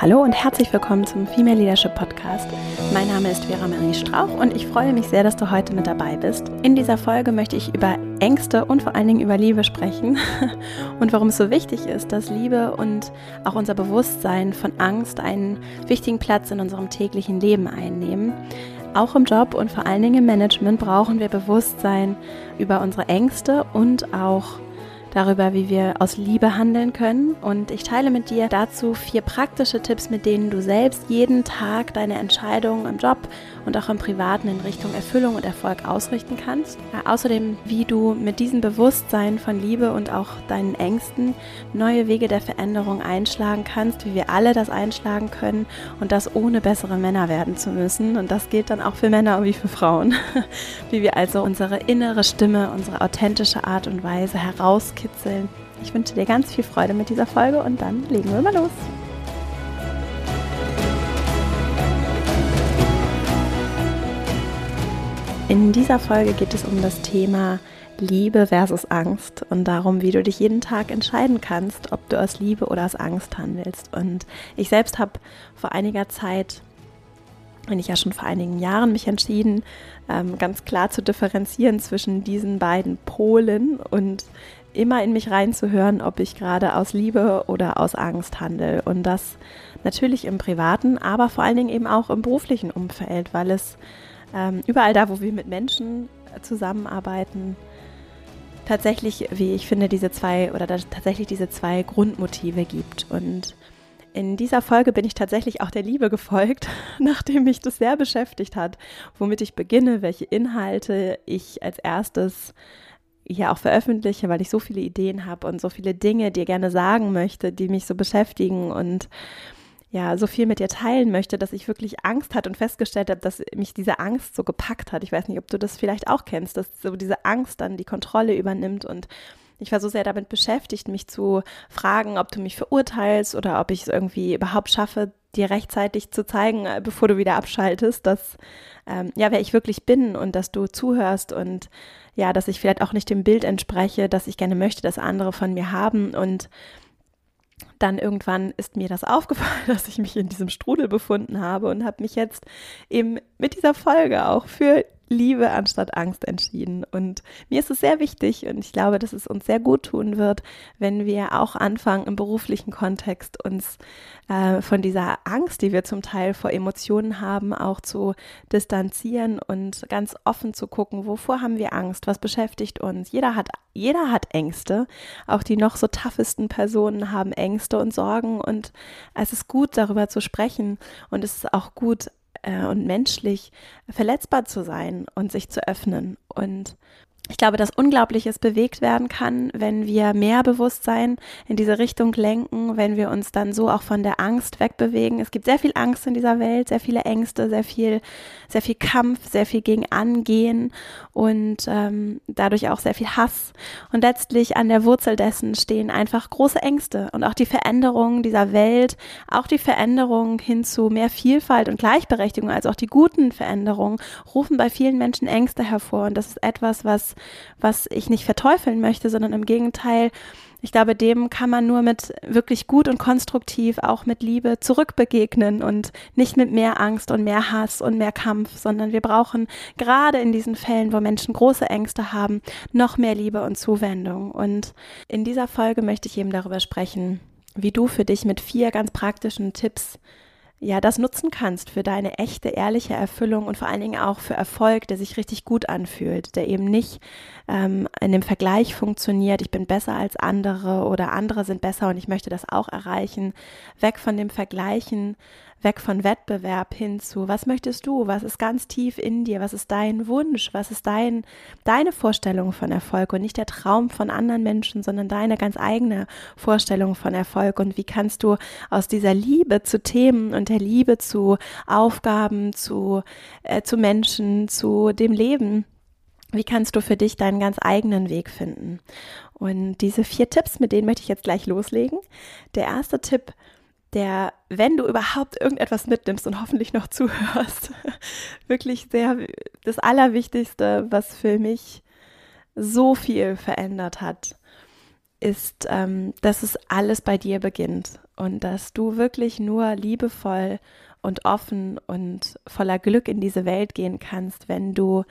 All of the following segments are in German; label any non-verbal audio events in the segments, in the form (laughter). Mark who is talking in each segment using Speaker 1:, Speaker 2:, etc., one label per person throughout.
Speaker 1: Hallo und herzlich willkommen zum Female Leadership Podcast. Mein Name ist Vera Marie Strauch und ich freue mich sehr, dass du heute mit dabei bist. In dieser Folge möchte ich über Ängste und vor allen Dingen über Liebe sprechen (laughs) und warum es so wichtig ist, dass Liebe und auch unser Bewusstsein von Angst einen wichtigen Platz in unserem täglichen Leben einnehmen. Auch im Job und vor allen Dingen im Management brauchen wir Bewusstsein über unsere Ängste und auch darüber, wie wir aus Liebe handeln können. Und ich teile mit dir dazu vier praktische Tipps, mit denen du selbst jeden Tag deine Entscheidungen im Job und auch im Privaten in Richtung Erfüllung und Erfolg ausrichten kannst. Äh, außerdem, wie du mit diesem Bewusstsein von Liebe und auch deinen Ängsten neue Wege der Veränderung einschlagen kannst, wie wir alle das einschlagen können und das ohne bessere Männer werden zu müssen. Und das gilt dann auch für Männer wie für Frauen. (laughs) wie wir also unsere innere Stimme, unsere authentische Art und Weise herauskitzeln. Ich wünsche dir ganz viel Freude mit dieser Folge und dann legen wir mal los. In dieser Folge geht es um das Thema Liebe versus Angst und darum, wie du dich jeden Tag entscheiden kannst, ob du aus Liebe oder aus Angst handelst. Und ich selbst habe vor einiger Zeit, wenn ich ja schon vor einigen Jahren mich entschieden, ähm, ganz klar zu differenzieren zwischen diesen beiden Polen und immer in mich reinzuhören, ob ich gerade aus Liebe oder aus Angst handle. Und das natürlich im privaten, aber vor allen Dingen eben auch im beruflichen Umfeld, weil es ähm, überall da, wo wir mit Menschen zusammenarbeiten, tatsächlich, wie ich finde, diese zwei oder tatsächlich diese zwei Grundmotive gibt. Und in dieser Folge bin ich tatsächlich auch der Liebe gefolgt, (laughs) nachdem mich das sehr beschäftigt hat, womit ich beginne, welche Inhalte ich als erstes hier auch veröffentliche, weil ich so viele Ideen habe und so viele Dinge dir gerne sagen möchte, die mich so beschäftigen und ja, so viel mit dir teilen möchte, dass ich wirklich Angst hatte und festgestellt habe, dass mich diese Angst so gepackt hat. Ich weiß nicht, ob du das vielleicht auch kennst, dass so diese Angst dann die Kontrolle übernimmt und ich war so sehr damit beschäftigt, mich zu fragen, ob du mich verurteilst oder ob ich es irgendwie überhaupt schaffe, dir rechtzeitig zu zeigen, äh, bevor du wieder abschaltest, dass ähm, ja, wer ich wirklich bin und dass du zuhörst und ja, dass ich vielleicht auch nicht dem Bild entspreche, dass ich gerne möchte, dass andere von mir haben und dann irgendwann ist mir das (laughs) aufgefallen, dass ich mich in diesem Strudel befunden habe und habe mich jetzt eben mit dieser Folge auch für Liebe anstatt Angst entschieden. Und mir ist es sehr wichtig und ich glaube, dass es uns sehr gut tun wird, wenn wir auch anfangen, im beruflichen Kontext uns äh, von dieser Angst, die wir zum Teil vor Emotionen haben, auch zu distanzieren und ganz offen zu gucken, wovor haben wir Angst, was beschäftigt uns. Jeder hat, jeder hat Ängste. Auch die noch so toughesten Personen haben Ängste und Sorgen und es ist gut, darüber zu sprechen und es ist auch gut, äh, und menschlich verletzbar zu sein und sich zu öffnen. Und ich glaube, dass Unglaubliches bewegt werden kann, wenn wir mehr Bewusstsein in diese Richtung lenken, wenn wir uns dann so auch von der Angst wegbewegen. Es gibt sehr viel Angst in dieser Welt, sehr viele Ängste, sehr viel, sehr viel Kampf, sehr viel gegen Angehen und ähm, dadurch auch sehr viel Hass. Und letztlich an der Wurzel dessen stehen einfach große Ängste und auch die Veränderung dieser Welt, auch die Veränderung hin zu mehr Vielfalt und Gleichberechtigung, also auch die guten Veränderungen, rufen bei vielen Menschen Ängste hervor. Und das ist etwas, was was ich nicht verteufeln möchte, sondern im Gegenteil, ich glaube, dem kann man nur mit wirklich gut und konstruktiv, auch mit Liebe zurückbegegnen und nicht mit mehr Angst und mehr Hass und mehr Kampf, sondern wir brauchen gerade in diesen Fällen, wo Menschen große Ängste haben, noch mehr Liebe und Zuwendung. Und in dieser Folge möchte ich eben darüber sprechen, wie du für dich mit vier ganz praktischen Tipps ja, das nutzen kannst für deine echte, ehrliche Erfüllung und vor allen Dingen auch für Erfolg, der sich richtig gut anfühlt, der eben nicht ähm, in dem Vergleich funktioniert, ich bin besser als andere oder andere sind besser und ich möchte das auch erreichen, weg von dem Vergleichen, weg von Wettbewerb hin zu, was möchtest du, was ist ganz tief in dir, was ist dein Wunsch, was ist dein, deine Vorstellung von Erfolg und nicht der Traum von anderen Menschen, sondern deine ganz eigene Vorstellung von Erfolg und wie kannst du aus dieser Liebe zu Themen und der Liebe zu Aufgaben, zu, äh, zu Menschen, zu dem Leben, wie kannst du für dich deinen ganz eigenen Weg finden? Und diese vier Tipps, mit denen möchte ich jetzt gleich loslegen. Der erste Tipp der, wenn du überhaupt irgendetwas mitnimmst und hoffentlich noch (laughs) zuhörst, wirklich sehr das Allerwichtigste, was für mich so viel verändert hat, ist, ähm, dass es alles bei dir beginnt. und dass du wirklich nur liebevoll und offen und voller Glück in diese Welt gehen kannst, wenn du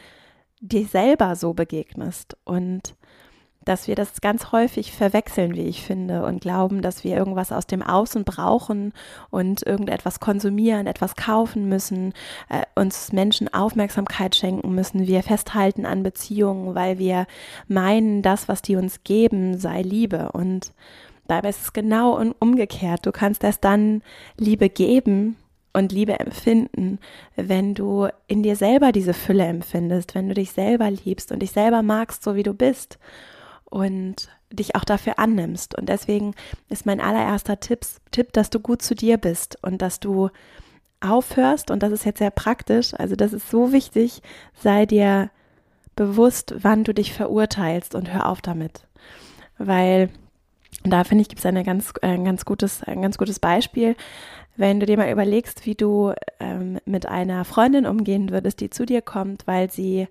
Speaker 1: dir selber so begegnest und dass wir das ganz häufig verwechseln, wie ich finde, und glauben, dass wir irgendwas aus dem Außen brauchen und irgendetwas konsumieren, etwas kaufen müssen, äh, uns Menschen Aufmerksamkeit schenken müssen, wir festhalten an Beziehungen, weil wir meinen, das, was die uns geben, sei Liebe. Und dabei ist es genau umgekehrt. Du kannst erst dann Liebe geben, und Liebe empfinden, wenn du in dir selber diese Fülle empfindest, wenn du dich selber liebst und dich selber magst, so wie du bist und dich auch dafür annimmst. Und deswegen ist mein allererster Tipp, Tipp, dass du gut zu dir bist und dass du aufhörst, und das ist jetzt sehr praktisch, also das ist so wichtig, sei dir bewusst, wann du dich verurteilst und hör auf damit. Weil da finde ich, gibt es eine ganz, ein ganz gutes, ein ganz gutes Beispiel. Wenn du dir mal überlegst, wie du ähm, mit einer Freundin umgehen würdest, die zu dir kommt, weil sie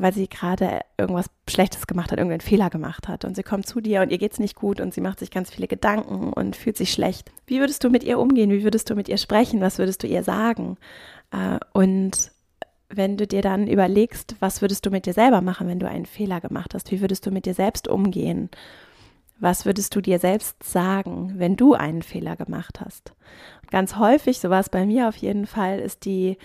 Speaker 1: weil sie gerade irgendwas Schlechtes gemacht hat, irgendeinen Fehler gemacht hat. Und sie kommt zu dir und ihr geht's nicht gut und sie macht sich ganz viele Gedanken und fühlt sich schlecht. Wie würdest du mit ihr umgehen? Wie würdest du mit ihr sprechen? Was würdest du ihr sagen? Äh, und wenn du dir dann überlegst, was würdest du mit dir selber machen, wenn du einen Fehler gemacht hast? Wie würdest du mit dir selbst umgehen? Was würdest du dir selbst sagen, wenn du einen Fehler gemacht hast? ganz häufig, so war es bei mir auf jeden Fall, ist die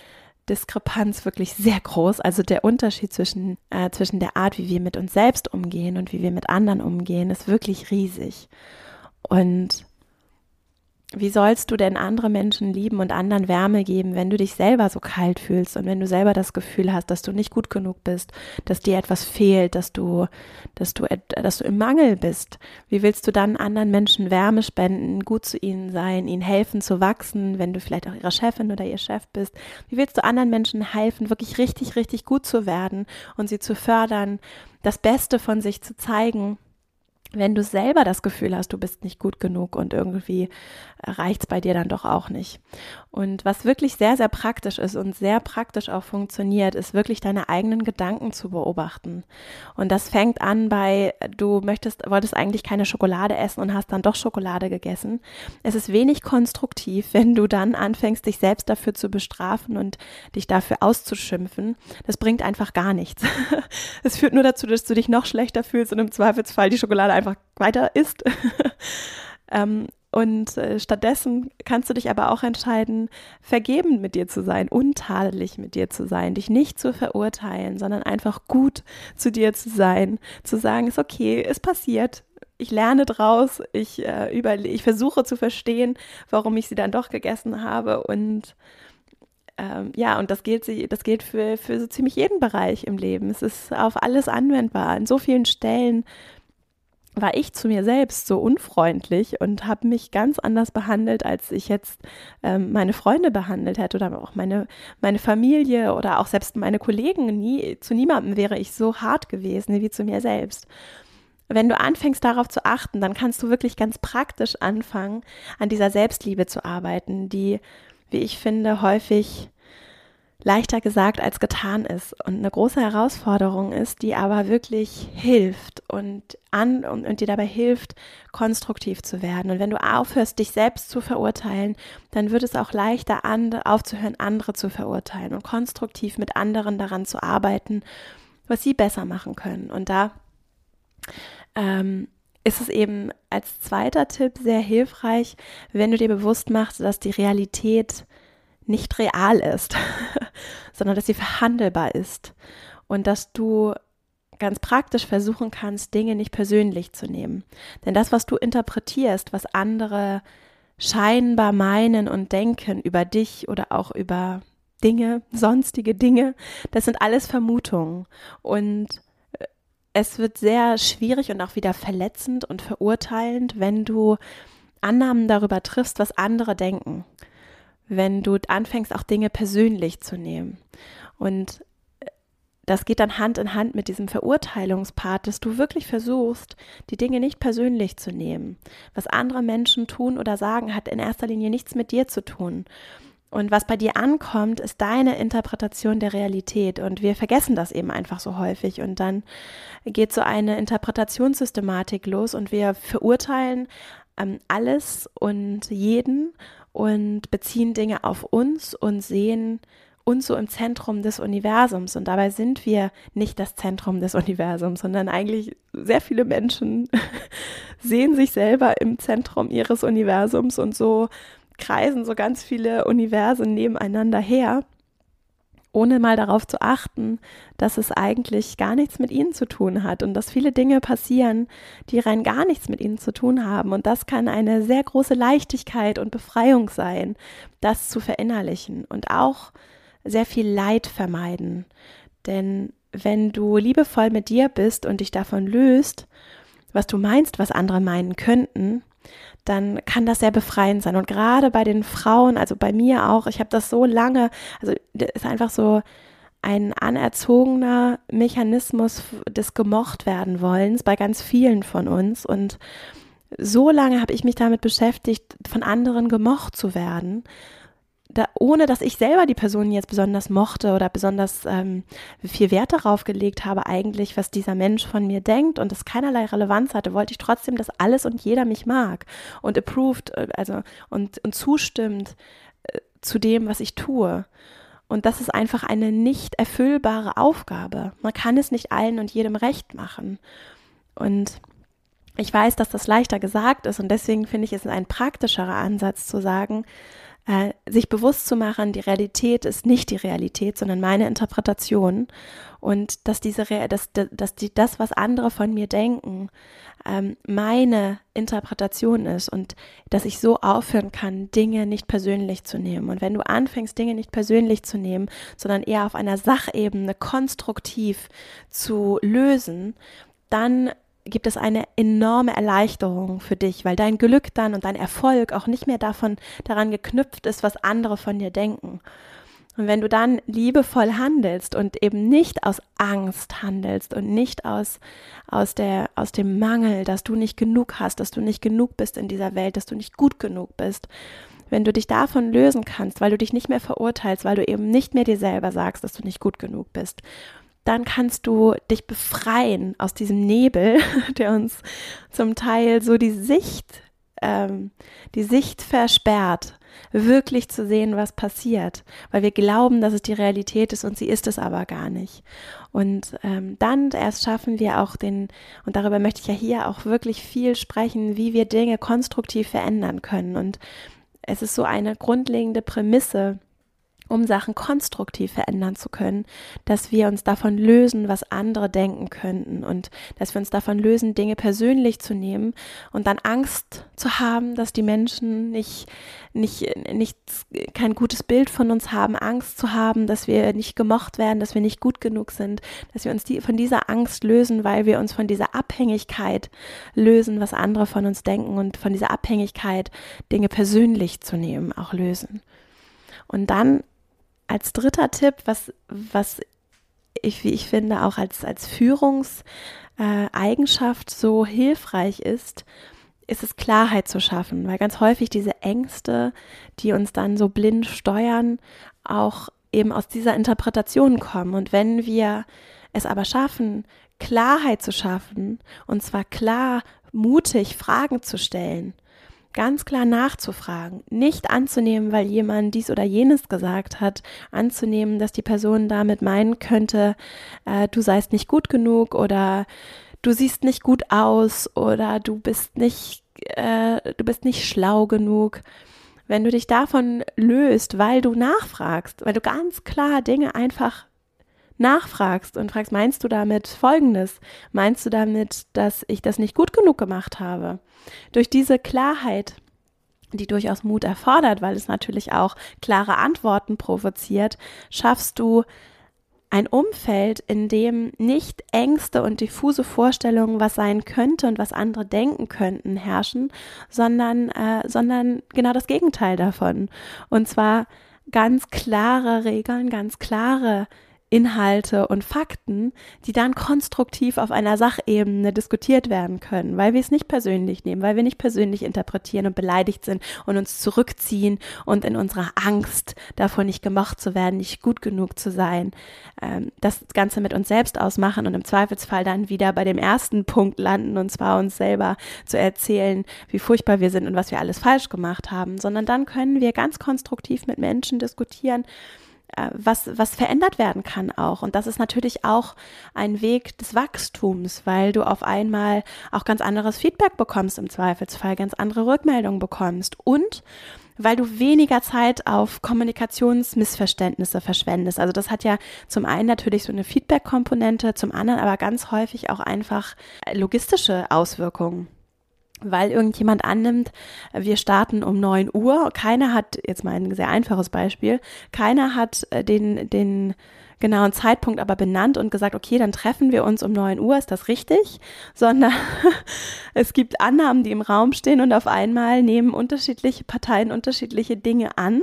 Speaker 1: Diskrepanz wirklich sehr groß. Also der Unterschied zwischen, äh, zwischen der Art, wie wir mit uns selbst umgehen und wie wir mit anderen umgehen, ist wirklich riesig. Und wie sollst du denn andere Menschen lieben und anderen Wärme geben, wenn du dich selber so kalt fühlst und wenn du selber das Gefühl hast, dass du nicht gut genug bist, dass dir etwas fehlt, dass du, dass du, dass du im Mangel bist? Wie willst du dann anderen Menschen Wärme spenden, gut zu ihnen sein, ihnen helfen zu wachsen, wenn du vielleicht auch ihre Chefin oder ihr Chef bist? Wie willst du anderen Menschen helfen, wirklich richtig, richtig gut zu werden und sie zu fördern, das Beste von sich zu zeigen? Wenn du selber das Gefühl hast, du bist nicht gut genug und irgendwie reicht's bei dir dann doch auch nicht. Und was wirklich sehr, sehr praktisch ist und sehr praktisch auch funktioniert, ist wirklich deine eigenen Gedanken zu beobachten. Und das fängt an bei, du möchtest, wolltest eigentlich keine Schokolade essen und hast dann doch Schokolade gegessen. Es ist wenig konstruktiv, wenn du dann anfängst, dich selbst dafür zu bestrafen und dich dafür auszuschimpfen. Das bringt einfach gar nichts. (laughs) Es führt nur dazu, dass du dich noch schlechter fühlst und im Zweifelsfall die Schokolade einfach weiter isst. (laughs) ähm, und äh, stattdessen kannst du dich aber auch entscheiden, vergebend mit dir zu sein, untadelig mit dir zu sein, dich nicht zu verurteilen, sondern einfach gut zu dir zu sein, zu sagen, ist okay, es passiert, ich lerne draus, ich, äh, über, ich versuche zu verstehen, warum ich sie dann doch gegessen habe und ähm, ja, und das gilt, das gilt für, für so ziemlich jeden Bereich im Leben. Es ist auf alles anwendbar. An so vielen Stellen war ich zu mir selbst so unfreundlich und habe mich ganz anders behandelt, als ich jetzt ähm, meine Freunde behandelt hätte oder auch meine, meine Familie oder auch selbst meine Kollegen. Nie, zu niemandem wäre ich so hart gewesen wie zu mir selbst. Wenn du anfängst darauf zu achten, dann kannst du wirklich ganz praktisch anfangen, an dieser Selbstliebe zu arbeiten, die, wie ich finde, häufig leichter gesagt als getan ist und eine große Herausforderung ist, die aber wirklich hilft und an und, und dir dabei hilft, konstruktiv zu werden. Und wenn du aufhörst, dich selbst zu verurteilen, dann wird es auch leichter an, aufzuhören, andere zu verurteilen und konstruktiv mit anderen daran zu arbeiten, was sie besser machen können. Und da ähm, ist es eben als zweiter Tipp sehr hilfreich, wenn du dir bewusst machst, dass die Realität nicht real ist, (laughs) sondern dass sie verhandelbar ist und dass du ganz praktisch versuchen kannst, Dinge nicht persönlich zu nehmen. Denn das, was du interpretierst, was andere scheinbar meinen und denken über dich oder auch über Dinge, sonstige Dinge, das sind alles Vermutungen. Und äh, es wird sehr schwierig und auch wieder verletzend und verurteilend, wenn du Annahmen darüber triffst, was andere denken wenn du anfängst, auch Dinge persönlich zu nehmen. Und äh, das geht dann Hand in Hand mit diesem Verurteilungspart, dass du wirklich versuchst, die Dinge nicht persönlich zu nehmen. Was andere Menschen tun oder sagen, hat in erster Linie nichts mit dir zu tun. Und was bei dir ankommt, ist deine Interpretation der Realität. Und wir vergessen das eben einfach so häufig. Und dann geht so eine Interpretationssystematik los und wir verurteilen ähm, alles und jeden und beziehen Dinge auf uns und sehen uns so im Zentrum des Universums. Und dabei sind wir nicht das Zentrum des Universums, sondern eigentlich sehr viele Menschen (laughs) sehen sich selber im Zentrum ihres Universums und so kreisen so ganz viele Universen nebeneinander her ohne mal darauf zu achten, dass es eigentlich gar nichts mit ihnen zu tun hat und dass viele Dinge passieren, die rein gar nichts mit ihnen zu tun haben. Und das kann eine sehr große Leichtigkeit und Befreiung sein, das zu verinnerlichen und auch sehr viel Leid vermeiden. Denn wenn du liebevoll mit dir bist und dich davon löst, was du meinst, was andere meinen könnten, dann kann das sehr befreiend sein. Und gerade bei den Frauen, also bei mir auch, ich habe das so lange, also ist einfach so ein anerzogener Mechanismus des gemocht werden wollens bei ganz vielen von uns. Und so lange habe ich mich damit beschäftigt, von anderen gemocht zu werden da, ohne dass ich selber die Person jetzt besonders mochte oder besonders ähm, viel Wert darauf gelegt habe, eigentlich, was dieser Mensch von mir denkt und es keinerlei Relevanz hatte, wollte ich trotzdem, dass alles und jeder mich mag und approved, äh, also und, und zustimmt äh, zu dem, was ich tue. Und das ist einfach eine nicht erfüllbare Aufgabe. Man kann es nicht allen und jedem recht machen. Und ich weiß, dass das leichter gesagt ist und deswegen finde ich es ein praktischerer Ansatz zu sagen, äh, sich bewusst zu machen, die Realität ist nicht die Realität, sondern meine Interpretation und dass diese, dass, dass die, das, was andere von mir denken, ähm, meine Interpretation ist und dass ich so aufhören kann, Dinge nicht persönlich zu nehmen. Und wenn du anfängst, Dinge nicht persönlich zu nehmen, sondern eher auf einer Sachebene konstruktiv zu lösen, dann gibt es eine enorme Erleichterung für dich, weil dein Glück dann und dein Erfolg auch nicht mehr davon daran geknüpft ist, was andere von dir denken. Und wenn du dann liebevoll handelst und eben nicht aus Angst handelst und nicht aus, aus, der, aus dem Mangel, dass du nicht genug hast, dass du nicht genug bist in dieser Welt, dass du nicht gut genug bist, wenn du dich davon lösen kannst, weil du dich nicht mehr verurteilst, weil du eben nicht mehr dir selber sagst, dass du nicht gut genug bist dann kannst du dich befreien aus diesem Nebel, (laughs) der uns zum Teil so die Sicht, ähm, die Sicht versperrt, wirklich zu sehen, was passiert, weil wir glauben, dass es die Realität ist und sie ist es aber gar nicht. Und ähm, dann erst schaffen wir auch den, und darüber möchte ich ja hier auch wirklich viel sprechen, wie wir Dinge konstruktiv verändern können. Und es ist so eine grundlegende Prämisse, um Sachen konstruktiv verändern zu können, dass wir uns davon lösen, was andere denken könnten und dass wir uns davon lösen, Dinge persönlich zu nehmen und dann Angst zu haben, dass die Menschen nicht, nicht, nicht kein gutes Bild von uns haben, Angst zu haben, dass wir nicht gemocht werden, dass wir nicht gut genug sind, dass wir uns die, von dieser Angst lösen, weil wir uns von dieser Abhängigkeit lösen, was andere von uns denken und von dieser Abhängigkeit, Dinge persönlich zu nehmen, auch lösen. Und dann als dritter Tipp, was, was ich, wie ich finde, auch als, als Führungseigenschaft äh, so hilfreich ist, ist es Klarheit zu schaffen, weil ganz häufig diese Ängste, die uns dann so blind steuern, auch eben aus dieser Interpretation kommen. Und wenn wir es aber schaffen, Klarheit zu schaffen, und zwar klar, mutig Fragen zu stellen, ganz klar nachzufragen, nicht anzunehmen, weil jemand dies oder jenes gesagt hat, anzunehmen, dass die Person damit meinen könnte, äh, du seist nicht gut genug oder du siehst nicht gut aus oder du bist nicht, äh, du bist nicht schlau genug. Wenn du dich davon löst, weil du nachfragst, weil du ganz klar Dinge einfach nachfragst und fragst, meinst du damit Folgendes? Meinst du damit, dass ich das nicht gut genug gemacht habe? Durch diese Klarheit, die durchaus Mut erfordert, weil es natürlich auch klare Antworten provoziert, schaffst du ein Umfeld, in dem nicht Ängste und diffuse Vorstellungen, was sein könnte und was andere denken könnten, herrschen, sondern, äh, sondern genau das Gegenteil davon. Und zwar ganz klare Regeln, ganz klare Inhalte und Fakten, die dann konstruktiv auf einer Sachebene diskutiert werden können, weil wir es nicht persönlich nehmen, weil wir nicht persönlich interpretieren und beleidigt sind und uns zurückziehen und in unserer Angst davor nicht gemocht zu werden, nicht gut genug zu sein, ähm, das Ganze mit uns selbst ausmachen und im Zweifelsfall dann wieder bei dem ersten Punkt landen und zwar uns selber zu erzählen, wie furchtbar wir sind und was wir alles falsch gemacht haben, sondern dann können wir ganz konstruktiv mit Menschen diskutieren, was, was verändert werden kann auch. Und das ist natürlich auch ein Weg des Wachstums, weil du auf einmal auch ganz anderes Feedback bekommst im Zweifelsfall, ganz andere Rückmeldungen bekommst und weil du weniger Zeit auf Kommunikationsmissverständnisse verschwendest. Also das hat ja zum einen natürlich so eine Feedback-Komponente, zum anderen aber ganz häufig auch einfach logistische Auswirkungen weil irgendjemand annimmt, wir starten um neun Uhr. Keiner hat, jetzt mal ein sehr einfaches Beispiel, keiner hat äh, den, den genauen Zeitpunkt aber benannt und gesagt, okay, dann treffen wir uns um neun Uhr, ist das richtig? (laughs) Sondern (laughs) es gibt Annahmen, die im Raum stehen und auf einmal nehmen unterschiedliche Parteien unterschiedliche Dinge an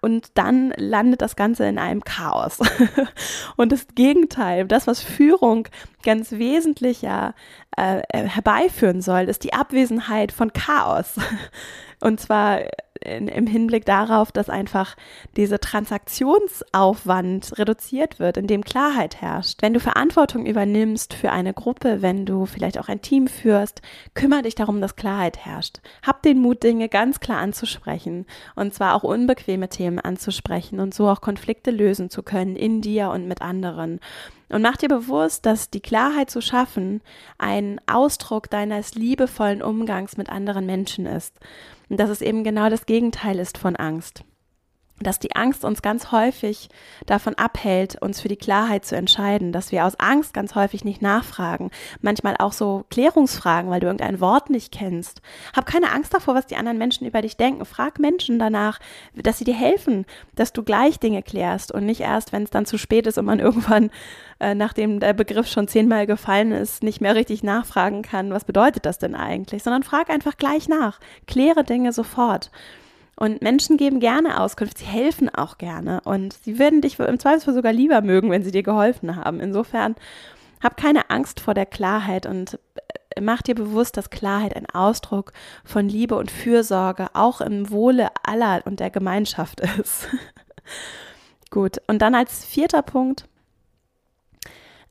Speaker 1: und dann landet das Ganze in einem Chaos. (laughs) und das Gegenteil, das, was Führung ganz wesentlicher äh, herbeiführen soll, ist die Abwesenheit von Chaos. (laughs) Und zwar in, im Hinblick darauf, dass einfach diese Transaktionsaufwand reduziert wird, in dem Klarheit herrscht. Wenn du Verantwortung übernimmst für eine Gruppe, wenn du vielleicht auch ein Team führst, kümmere dich darum, dass Klarheit herrscht. Hab den Mut, Dinge ganz klar anzusprechen und zwar auch unbequeme Themen anzusprechen und so auch Konflikte lösen zu können in dir und mit anderen. Und mach dir bewusst, dass die Klarheit zu schaffen ein Ausdruck deines liebevollen Umgangs mit anderen Menschen ist. Und dass es eben genau das Gegenteil ist von Angst dass die Angst uns ganz häufig davon abhält, uns für die Klarheit zu entscheiden, dass wir aus Angst ganz häufig nicht nachfragen, manchmal auch so Klärungsfragen, weil du irgendein Wort nicht kennst. Hab keine Angst davor, was die anderen Menschen über dich denken. Frag Menschen danach, dass sie dir helfen, dass du gleich Dinge klärst und nicht erst, wenn es dann zu spät ist und man (laughs) irgendwann, äh, nachdem der Begriff schon zehnmal gefallen ist, nicht mehr richtig nachfragen kann, was bedeutet das denn eigentlich, sondern frag einfach gleich nach. Kläre Dinge sofort. Und Menschen geben gerne Auskunft, sie helfen auch gerne und sie würden dich im Zweifelsfall sogar lieber mögen, wenn sie dir geholfen haben. Insofern hab keine Angst vor der Klarheit und äh, mach dir bewusst, dass Klarheit ein Ausdruck von Liebe und Fürsorge auch im Wohle aller und der Gemeinschaft (laughs) ist. Gut, und dann als vierter Punkt,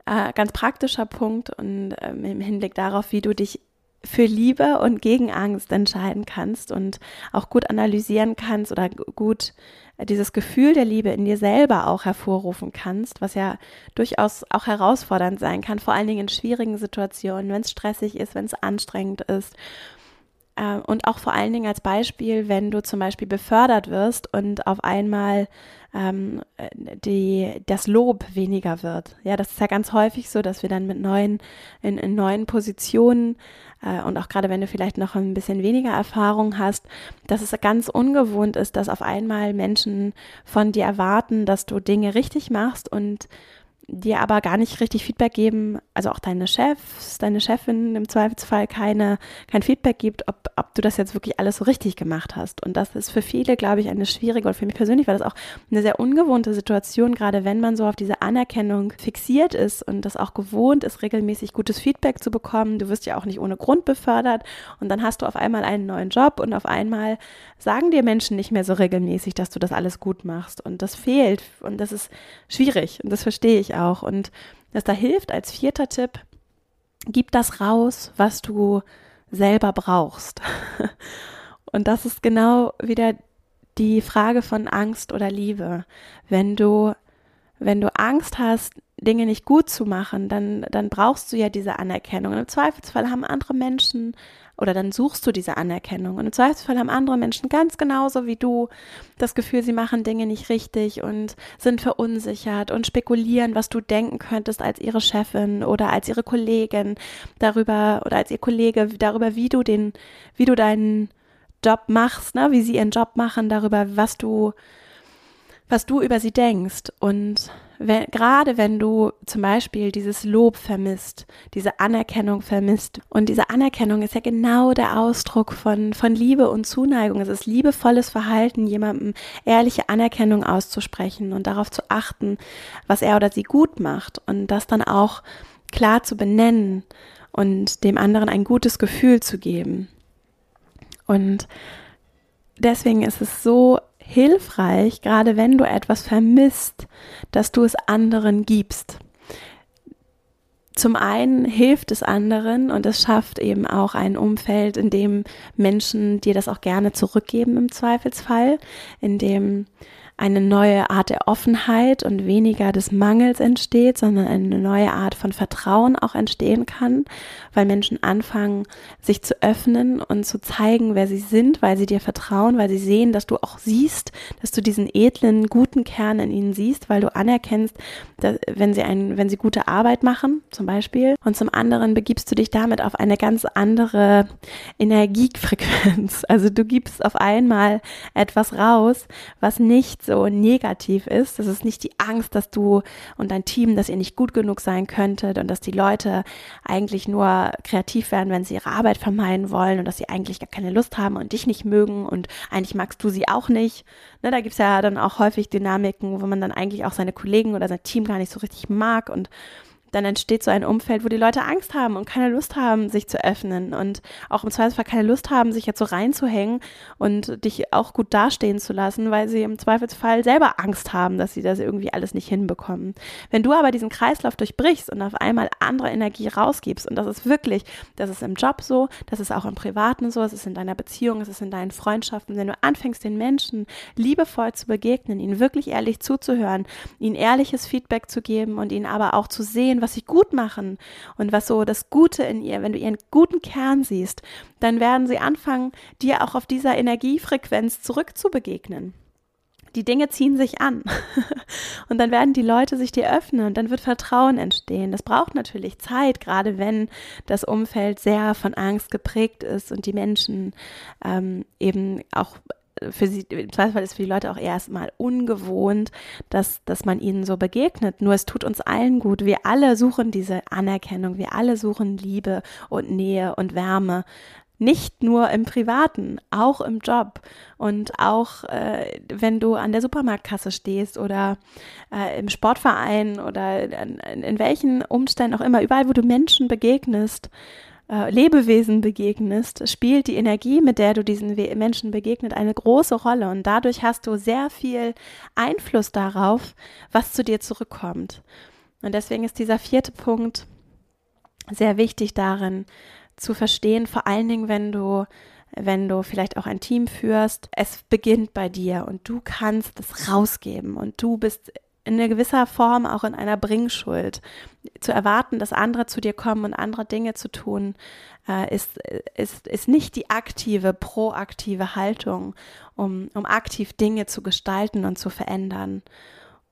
Speaker 1: äh, ganz praktischer Punkt und äh, im Hinblick darauf, wie du dich für Liebe und gegen Angst entscheiden kannst und auch gut analysieren kannst oder gut dieses Gefühl der Liebe in dir selber auch hervorrufen kannst, was ja durchaus auch herausfordernd sein kann, vor allen Dingen in schwierigen Situationen, wenn es stressig ist, wenn es anstrengend ist. Äh, und auch vor allen Dingen als Beispiel, wenn du zum Beispiel befördert wirst und auf einmal ähm, die, das Lob weniger wird. Ja, das ist ja ganz häufig so, dass wir dann mit neuen, in, in neuen Positionen äh, und auch gerade wenn du vielleicht noch ein bisschen weniger Erfahrung hast, dass es ganz ungewohnt ist, dass auf einmal Menschen von dir erwarten, dass du Dinge richtig machst und dir aber gar nicht richtig Feedback geben, also auch deine Chefs, deine Chefin im Zweifelsfall keine, kein Feedback gibt, ob, ob du das jetzt wirklich alles so richtig gemacht hast. Und das ist für viele, glaube ich, eine schwierige, und für mich persönlich war das auch eine sehr ungewohnte Situation, gerade wenn man so auf diese Anerkennung fixiert ist und das auch gewohnt ist, regelmäßig gutes Feedback zu bekommen. Du wirst ja auch nicht ohne Grund befördert und dann hast du auf einmal einen neuen Job und auf einmal sagen dir Menschen nicht mehr so regelmäßig, dass du das alles gut machst. Und das fehlt und das ist schwierig und das verstehe ich auch. Und was da hilft als vierter Tipp, gib das raus, was du selber brauchst. (laughs) Und das ist genau wieder die Frage von Angst oder Liebe. Wenn du, wenn du Angst hast, Dinge nicht gut zu machen, dann, dann brauchst du ja diese Anerkennung. Und im Zweifelsfall haben andere Menschen oder dann suchst du diese Anerkennung. Und im Zweifelsfall haben andere Menschen ganz genauso wie du das Gefühl, sie machen Dinge nicht richtig und sind verunsichert und spekulieren, was du denken könntest als ihre Chefin oder als ihre Kollegin darüber oder als ihr Kollege darüber, wie du den, wie du deinen Job machst, ne, wie sie ihren Job machen, darüber, was du was du über sie denkst. Und wenn, gerade wenn du zum Beispiel dieses Lob vermisst, diese Anerkennung vermisst. Und diese Anerkennung ist ja genau der Ausdruck von, von Liebe und Zuneigung. Es ist liebevolles Verhalten, jemandem ehrliche Anerkennung auszusprechen und darauf zu achten, was er oder sie gut macht und das dann auch klar zu benennen und dem anderen ein gutes Gefühl zu geben. Und deswegen ist es so hilfreich, gerade wenn du etwas vermisst, dass du es anderen gibst. Zum einen hilft es anderen und es schafft eben auch ein Umfeld, in dem Menschen dir das auch gerne zurückgeben im Zweifelsfall, in dem eine neue Art der Offenheit und weniger des Mangels entsteht, sondern eine neue Art von Vertrauen auch entstehen kann, weil Menschen anfangen, sich zu öffnen und zu zeigen, wer sie sind, weil sie dir vertrauen, weil sie sehen, dass du auch siehst, dass du diesen edlen, guten Kern in ihnen siehst, weil du anerkennst, dass, wenn sie ein, wenn sie gute Arbeit machen, zum Beispiel, und zum anderen begibst du dich damit auf eine ganz andere Energiefrequenz. (laughs) Also du gibst auf einmal etwas raus, was nicht so negativ ist. Das ist nicht die Angst, dass du und dein Team, dass ihr nicht gut genug sein könntet und dass die Leute eigentlich nur kreativ werden, wenn sie ihre Arbeit vermeiden wollen und dass sie eigentlich gar keine Lust haben und dich nicht mögen und eigentlich magst du sie auch nicht. Ne, da gibt's ja dann auch häufig Dynamiken, wo man dann eigentlich auch seine Kollegen oder sein Team gar nicht so richtig mag und dann entsteht so ein Umfeld, wo die Leute Angst haben und keine Lust haben, sich zu öffnen und auch im Zweifelsfall keine Lust haben, sich jetzt so reinzuhängen und dich auch gut dastehen zu lassen, weil sie im Zweifelsfall selber Angst haben, dass sie das irgendwie alles nicht hinbekommen. Wenn du aber diesen Kreislauf durchbrichst und auf einmal andere Energie rausgibst und das ist wirklich, das ist im Job so, das ist auch im Privaten so, es ist in deiner Beziehung, es ist in deinen Freundschaften, wenn du anfängst, den Menschen liebevoll zu begegnen, ihnen wirklich ehrlich zuzuhören, ihnen ehrliches Feedback zu geben und ihnen aber auch zu sehen, was sie gut machen und was so das Gute in ihr, wenn du ihren guten Kern siehst, dann werden sie anfangen, dir auch auf dieser Energiefrequenz zurückzubegegnen. Die Dinge ziehen sich an. (laughs) und dann werden die Leute sich dir öffnen und dann wird Vertrauen entstehen. Das braucht natürlich Zeit, gerade wenn das Umfeld sehr von Angst geprägt ist und die Menschen ähm, eben auch für sie, im Zweifelsfall ist für die Leute auch erstmal ungewohnt, dass, dass man ihnen so begegnet. Nur es tut uns allen gut. Wir alle suchen diese Anerkennung. Wir alle suchen Liebe und Nähe und Wärme. Nicht nur im Privaten, auch im Job und auch äh, wenn du an der Supermarktkasse stehst oder äh, im Sportverein oder in, in welchen Umständen auch immer, überall, wo du Menschen begegnest, äh, Lebewesen begegnest, spielt die Energie, mit der du diesen Menschen begegnet, eine große Rolle. Und dadurch hast du sehr viel Einfluss darauf, was zu dir zurückkommt. Und deswegen ist dieser vierte Punkt sehr wichtig darin zu verstehen, vor allen Dingen, wenn du wenn du vielleicht auch ein Team führst, es beginnt bei dir und du kannst es rausgeben und du bist in einer gewisser Form auch in einer Bringschuld. Zu erwarten, dass andere zu dir kommen und andere Dinge zu tun, äh, ist, ist, ist nicht die aktive, proaktive Haltung, um, um aktiv Dinge zu gestalten und zu verändern.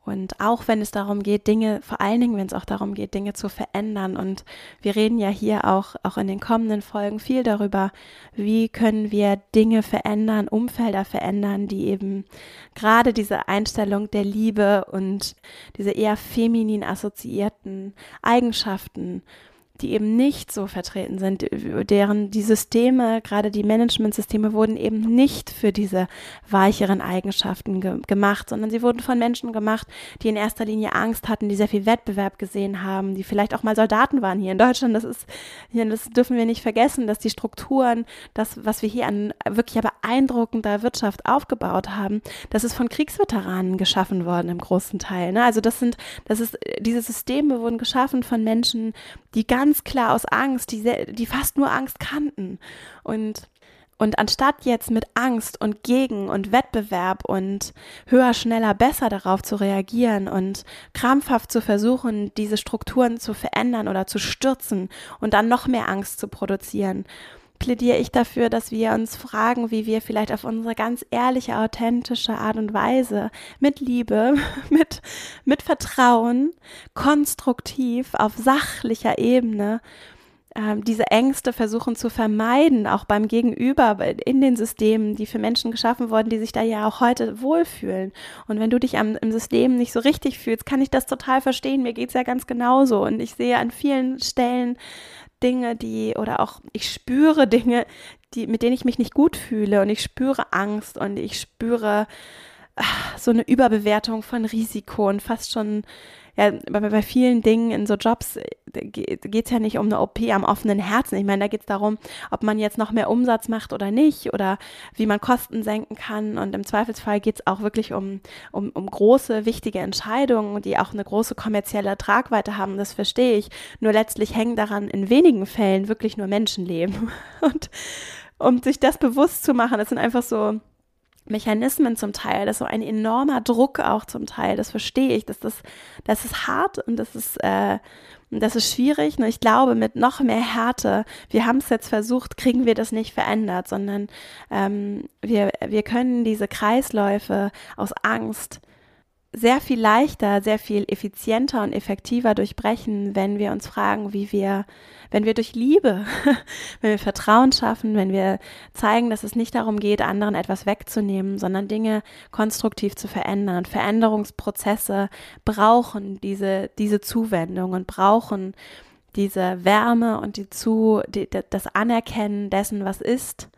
Speaker 1: Und auch wenn es darum geht, Dinge, vor allen Dingen, wenn es auch darum geht, Dinge zu verändern. Und wir reden ja hier auch, auch in den kommenden Folgen viel darüber, wie können wir Dinge verändern, Umfelder verändern, die eben gerade diese Einstellung der Liebe und diese eher feminin assoziierten Eigenschaften die eben nicht so vertreten sind, deren die Systeme, gerade die Managementsysteme, wurden eben nicht für diese weicheren Eigenschaften ge gemacht, sondern sie wurden von Menschen gemacht, die in erster Linie Angst hatten, die sehr viel Wettbewerb gesehen haben, die vielleicht auch mal Soldaten waren hier in Deutschland. Das ist, das dürfen wir nicht vergessen, dass die Strukturen, das, was wir hier an wirklich beeindruckender Wirtschaft aufgebaut haben, das ist von Kriegsveteranen geschaffen worden im großen Teil. Ne? Also das sind, das ist, diese Systeme wurden geschaffen von Menschen, die ganz klar aus Angst, die, die fast nur Angst kannten. Und, und anstatt jetzt mit Angst und Gegen und Wettbewerb und höher, schneller, besser darauf zu reagieren und krampfhaft zu versuchen, diese Strukturen zu verändern oder zu stürzen und dann noch mehr Angst zu produzieren, plädiere ich dafür, dass wir uns fragen, wie wir vielleicht auf unsere ganz ehrliche, authentische Art und Weise mit Liebe, (laughs) mit, mit Vertrauen, konstruktiv, auf sachlicher Ebene ähm, diese Ängste versuchen zu vermeiden, auch beim Gegenüber, in den Systemen, die für Menschen geschaffen wurden, die sich da ja auch heute wohlfühlen. Und wenn du dich am, im System nicht so richtig fühlst, kann ich das total verstehen. Mir geht's ja ganz genauso. Und ich sehe an vielen Stellen Dinge, die, oder auch ich spüre Dinge, die, mit denen ich mich nicht gut fühle. Und ich spüre Angst und ich spüre ach, so eine Überbewertung von Risiko und fast schon ja, bei, bei vielen Dingen in so Jobs äh, geht es ja nicht um eine OP am offenen Herzen. Ich meine, da geht es darum, ob man jetzt noch mehr Umsatz macht oder nicht oder wie man Kosten senken kann. Und im Zweifelsfall geht es auch wirklich um, um, um große, wichtige Entscheidungen, die auch eine große kommerzielle Tragweite haben. Das verstehe ich. Nur letztlich hängen daran in wenigen Fällen wirklich nur Menschenleben. (laughs) Und um sich das bewusst zu machen, das sind einfach so Mechanismen zum Teil, das ist so ein enormer Druck auch zum Teil, das verstehe ich, dass das, das ist hart und das ist, äh, das ist schwierig. Nur ich glaube, mit noch mehr Härte, wir haben es jetzt versucht, kriegen wir das nicht verändert, sondern ähm, wir, wir können diese Kreisläufe aus Angst sehr viel leichter, sehr viel effizienter und effektiver durchbrechen, wenn wir uns fragen, wie wir, wenn wir durch Liebe, (laughs) wenn wir Vertrauen schaffen, wenn wir zeigen, dass es nicht darum geht, anderen etwas wegzunehmen, sondern Dinge konstruktiv zu verändern. Veränderungsprozesse brauchen diese, diese Zuwendung und brauchen diese Wärme und die zu, die, das Anerkennen dessen, was ist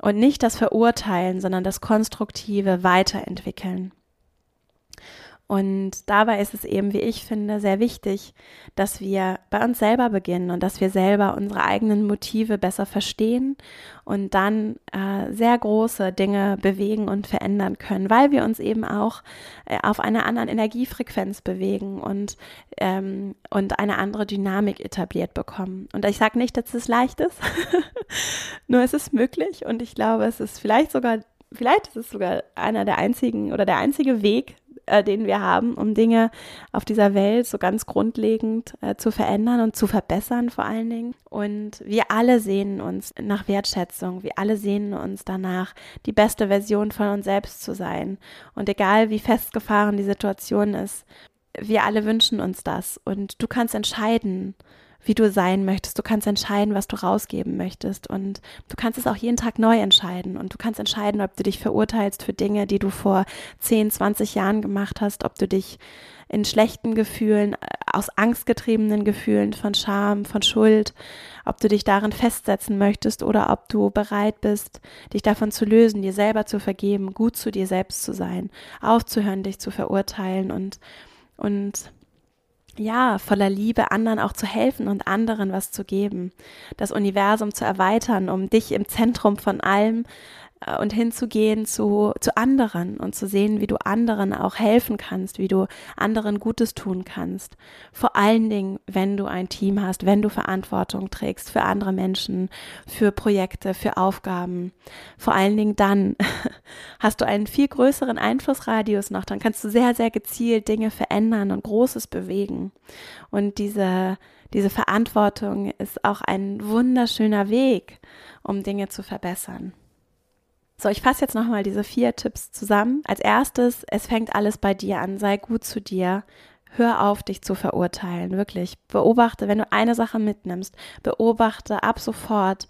Speaker 1: und nicht das Verurteilen, sondern das konstruktive Weiterentwickeln. Und dabei ist es eben, wie ich finde, sehr wichtig, dass wir bei uns selber beginnen und dass wir selber unsere eigenen Motive besser verstehen und dann äh, sehr große Dinge bewegen und verändern können, weil wir uns eben auch äh, auf einer anderen Energiefrequenz bewegen und, ähm, und eine andere Dynamik etabliert bekommen. Und ich sage nicht, dass es leicht ist, (laughs) nur es ist möglich und ich glaube, es ist vielleicht sogar vielleicht ist es sogar einer der einzigen oder der einzige Weg, äh, den wir haben, um Dinge auf dieser Welt so ganz grundlegend äh, zu verändern und zu verbessern vor allen Dingen. Und wir alle sehnen uns nach Wertschätzung, wir alle sehnen uns danach, die beste Version von uns selbst zu sein. Und egal wie festgefahren die Situation ist, wir alle wünschen uns das. Und du kannst entscheiden, wie du sein möchtest. Du kannst entscheiden, was du rausgeben möchtest. Und du kannst es auch jeden Tag neu entscheiden. Und du kannst entscheiden, ob du dich verurteilst für Dinge, die du vor 10, 20 Jahren gemacht hast, ob du dich in schlechten Gefühlen, äh, aus angstgetriebenen Gefühlen von Scham, von Schuld, ob du dich darin festsetzen möchtest oder ob du bereit bist, dich davon zu lösen, dir selber zu vergeben, gut zu dir selbst zu sein, aufzuhören, dich zu verurteilen und, und ja, voller Liebe anderen auch zu helfen und anderen was zu geben, das Universum zu erweitern, um dich im Zentrum von allem und hinzugehen zu, zu anderen und zu sehen, wie du anderen auch helfen kannst, wie du anderen Gutes tun kannst. Vor allen Dingen, wenn du ein Team hast, wenn du Verantwortung trägst für andere Menschen, für Projekte, für Aufgaben. Vor allen Dingen dann (laughs) hast du einen viel größeren Einflussradius noch, dann kannst du sehr, sehr gezielt Dinge verändern und Großes bewegen. Und diese, diese Verantwortung ist auch ein wunderschöner Weg, um Dinge zu verbessern. So, ich fasse jetzt nochmal diese vier Tipps zusammen. Als erstes, es fängt alles bei dir an, sei gut zu dir. Hör auf, dich zu verurteilen, wirklich. Beobachte, wenn du eine Sache mitnimmst, beobachte ab sofort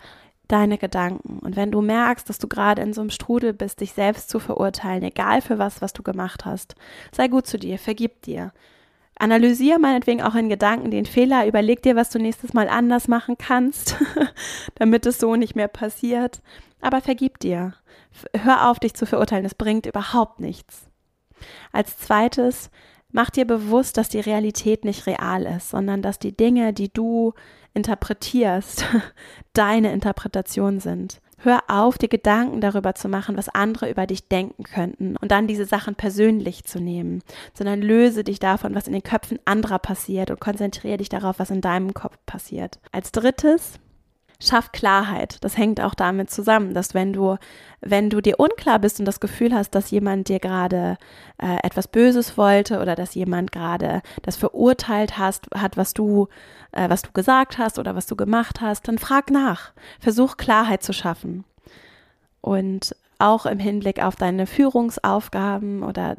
Speaker 1: deine Gedanken. Und wenn du merkst, dass du gerade in so einem Strudel bist, dich selbst zu verurteilen, egal für was, was du gemacht hast, sei gut zu dir, vergib dir. Analysiere meinetwegen auch in Gedanken den Fehler, überleg dir, was du nächstes Mal anders machen kannst, (laughs) damit es so nicht mehr passiert. Aber vergib dir. Hör auf, dich zu verurteilen. Es bringt überhaupt nichts. Als zweites, mach dir bewusst, dass die Realität nicht real ist, sondern dass die Dinge, die du interpretierst, (laughs) deine Interpretation sind. Hör auf, dir Gedanken darüber zu machen, was andere über dich denken könnten und dann diese Sachen persönlich zu nehmen, sondern löse dich davon, was in den Köpfen anderer passiert und konzentriere dich darauf, was in deinem Kopf passiert. Als drittes, schaff Klarheit. Das hängt auch damit zusammen, dass wenn du, wenn du dir unklar bist und das Gefühl hast, dass jemand dir gerade äh, etwas Böses wollte oder dass jemand gerade das verurteilt hast, hat, was du, äh, was du gesagt hast oder was du gemacht hast, dann frag nach. Versuch Klarheit zu schaffen. Und auch im Hinblick auf deine Führungsaufgaben oder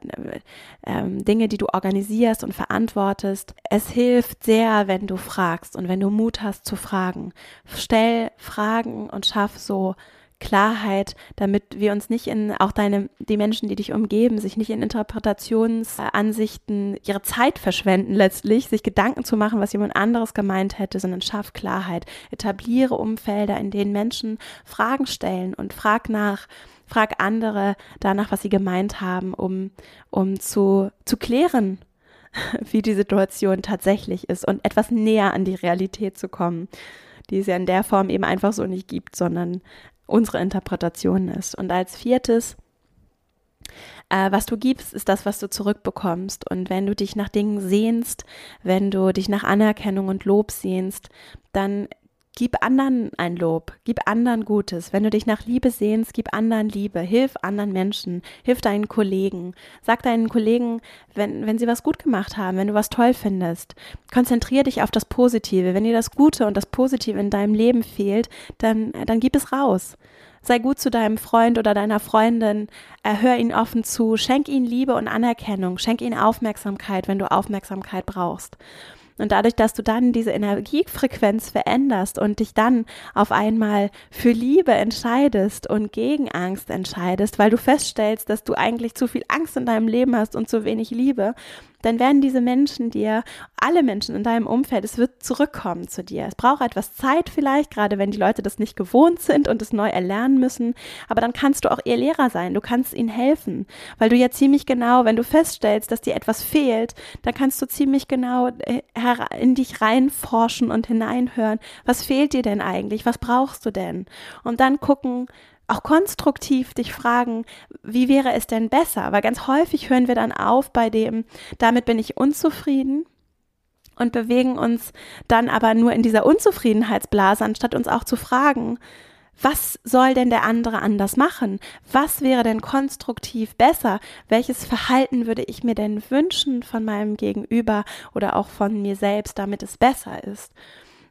Speaker 1: äh, Dinge, die du organisierst und verantwortest. Es hilft sehr, wenn du fragst und wenn du Mut hast zu fragen. Stell Fragen und schaff so Klarheit, damit wir uns nicht in, auch deine, die Menschen, die dich umgeben, sich nicht in Interpretationsansichten ihre Zeit verschwenden letztlich, sich Gedanken zu machen, was jemand anderes gemeint hätte, sondern schaff Klarheit. Etabliere Umfelder, in denen Menschen Fragen stellen und frag nach, frag andere danach, was sie gemeint haben, um, um zu, zu klären, (laughs) wie die Situation tatsächlich ist und etwas näher an die Realität zu kommen, die es ja in der Form eben einfach so nicht gibt, sondern unsere Interpretation ist. Und als viertes, äh, was du gibst, ist das, was du zurückbekommst. Und wenn du dich nach Dingen sehnst, wenn du dich nach Anerkennung und Lob sehnst, dann Gib anderen ein Lob, gib anderen Gutes. Wenn du dich nach Liebe sehnst, gib anderen Liebe, hilf anderen Menschen, hilf deinen Kollegen. Sag deinen Kollegen, wenn, wenn sie was gut gemacht haben, wenn du was toll findest. Konzentrier dich auf das Positive. Wenn dir das Gute und das Positive in deinem Leben fehlt, dann, dann gib es raus. Sei gut zu deinem Freund oder deiner Freundin, hör ihn offen zu, schenk ihnen Liebe und Anerkennung, schenk ihnen Aufmerksamkeit, wenn du Aufmerksamkeit brauchst. Und dadurch, dass du dann diese Energiefrequenz veränderst und dich dann auf einmal für Liebe entscheidest und gegen Angst entscheidest, weil du feststellst, dass du eigentlich zu viel Angst in deinem Leben hast und zu wenig Liebe, dann werden diese Menschen dir, alle Menschen in deinem Umfeld, es wird zurückkommen zu dir. Es braucht etwas Zeit vielleicht, gerade wenn die Leute das nicht gewohnt sind und es neu erlernen müssen. Aber dann kannst du auch ihr Lehrer sein. Du kannst ihnen helfen, weil du ja ziemlich genau, wenn du feststellst, dass dir etwas fehlt, dann kannst du ziemlich genau äh, in dich reinforschen und hineinhören. Was fehlt dir denn eigentlich? Was brauchst du denn? Und dann gucken, auch konstruktiv dich fragen, wie wäre es denn besser? Weil ganz häufig hören wir dann auf bei dem, damit bin ich unzufrieden und bewegen uns dann aber nur in dieser Unzufriedenheitsblase, anstatt uns auch zu fragen, was soll denn der andere anders machen? Was wäre denn konstruktiv besser? Welches Verhalten würde ich mir denn wünschen von meinem Gegenüber oder auch von mir selbst, damit es besser ist?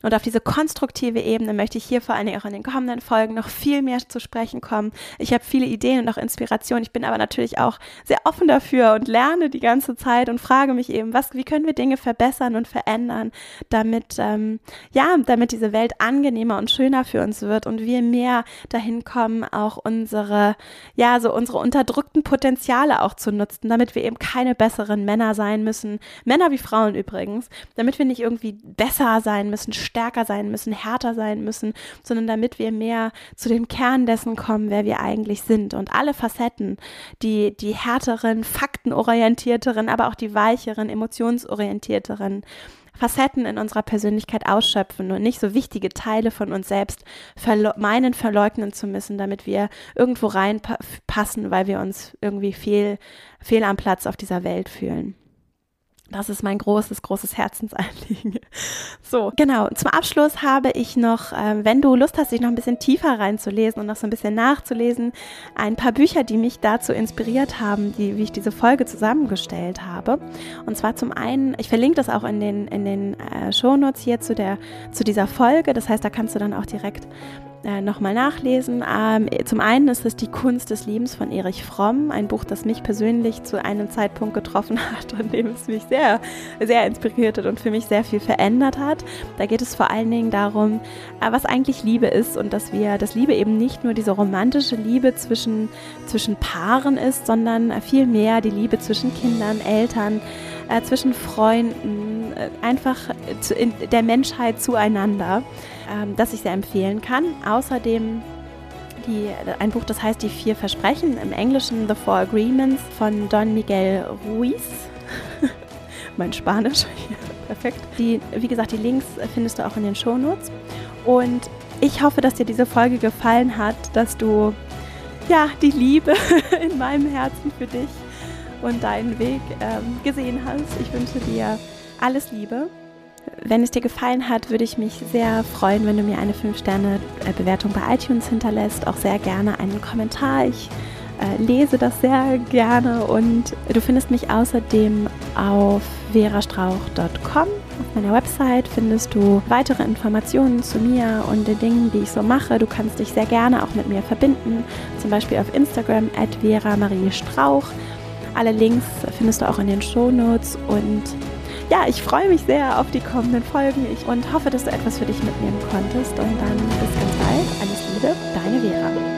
Speaker 1: Und auf diese konstruktive Ebene möchte ich hier vor allen Dingen auch in den kommenden Folgen noch viel mehr zu sprechen kommen. Ich habe viele Ideen und auch Inspirationen. Ich bin aber natürlich auch sehr offen dafür und lerne die ganze Zeit und frage mich eben, was, wie können wir Dinge verbessern und verändern, damit, ähm, ja, damit diese Welt angenehmer und schöner für uns wird und wir mehr dahin kommen, auch unsere, ja, so unsere unterdrückten Potenziale auch zu nutzen, damit wir eben keine besseren Männer sein müssen. Männer wie Frauen übrigens, damit wir nicht irgendwie besser sein müssen, stärker sein müssen, härter sein müssen, sondern damit wir mehr zu dem Kern dessen kommen, wer wir eigentlich sind. Und alle Facetten, die, die härteren, faktenorientierteren, aber auch die weicheren, emotionsorientierteren, Facetten in unserer Persönlichkeit ausschöpfen und nicht so wichtige Teile von uns selbst verle meinen verleugnen zu müssen, damit wir irgendwo reinpassen, weil wir uns irgendwie fehl, fehl am Platz auf dieser Welt fühlen. Das ist mein großes, großes Herzensanliegen. (laughs) So, genau. Zum Abschluss habe ich noch, äh, wenn du Lust hast, dich noch ein bisschen tiefer reinzulesen und noch so ein bisschen nachzulesen, ein paar Bücher, die mich dazu inspiriert haben, die, wie ich diese Folge zusammengestellt habe. Und zwar zum einen, ich verlinke das auch in den, in den äh, Shownotes hier zu, der, zu dieser Folge. Das heißt, da kannst du dann auch direkt äh, nochmal nachlesen. Ähm, zum einen ist es Die Kunst des Lebens von Erich Fromm, ein Buch, das mich persönlich zu einem Zeitpunkt getroffen (laughs) hat und dem es mich sehr, sehr inspiriert hat und für mich sehr viel verändert hat. Da geht es vor allen Dingen darum, äh, was eigentlich Liebe ist und dass wir, dass Liebe eben nicht nur diese romantische Liebe zwischen, zwischen Paaren ist, sondern vielmehr die Liebe zwischen Kindern, Eltern, äh, zwischen Freunden, äh, einfach in der Menschheit zueinander ähm, das ich sehr empfehlen kann. Außerdem die, ein Buch, das heißt Die vier Versprechen, im Englischen The Four Agreements von Don Miguel Ruiz. (laughs) mein Spanisch, (laughs) perfekt. Die, wie gesagt, die Links findest du auch in den Shownotes. Und ich hoffe, dass dir diese Folge gefallen hat, dass du ja die Liebe (laughs) in meinem Herzen für dich und deinen Weg ähm, gesehen hast. Ich wünsche dir alles Liebe wenn es dir gefallen hat, würde ich mich sehr freuen, wenn du mir eine 5-Sterne-Bewertung bei iTunes hinterlässt. Auch sehr gerne einen Kommentar. Ich äh, lese das sehr gerne und du findest mich außerdem auf verastrauch.com Auf meiner Website findest du weitere Informationen zu mir und den Dingen, die ich so mache. Du kannst dich sehr gerne auch mit mir verbinden, zum Beispiel auf Instagram at Vera Marie Strauch. Alle Links findest du auch in den Shownotes und ja, ich freue mich sehr auf die kommenden Folgen und hoffe, dass du etwas für dich mitnehmen konntest. Und dann bis ganz bald. Alles Liebe, deine Vera.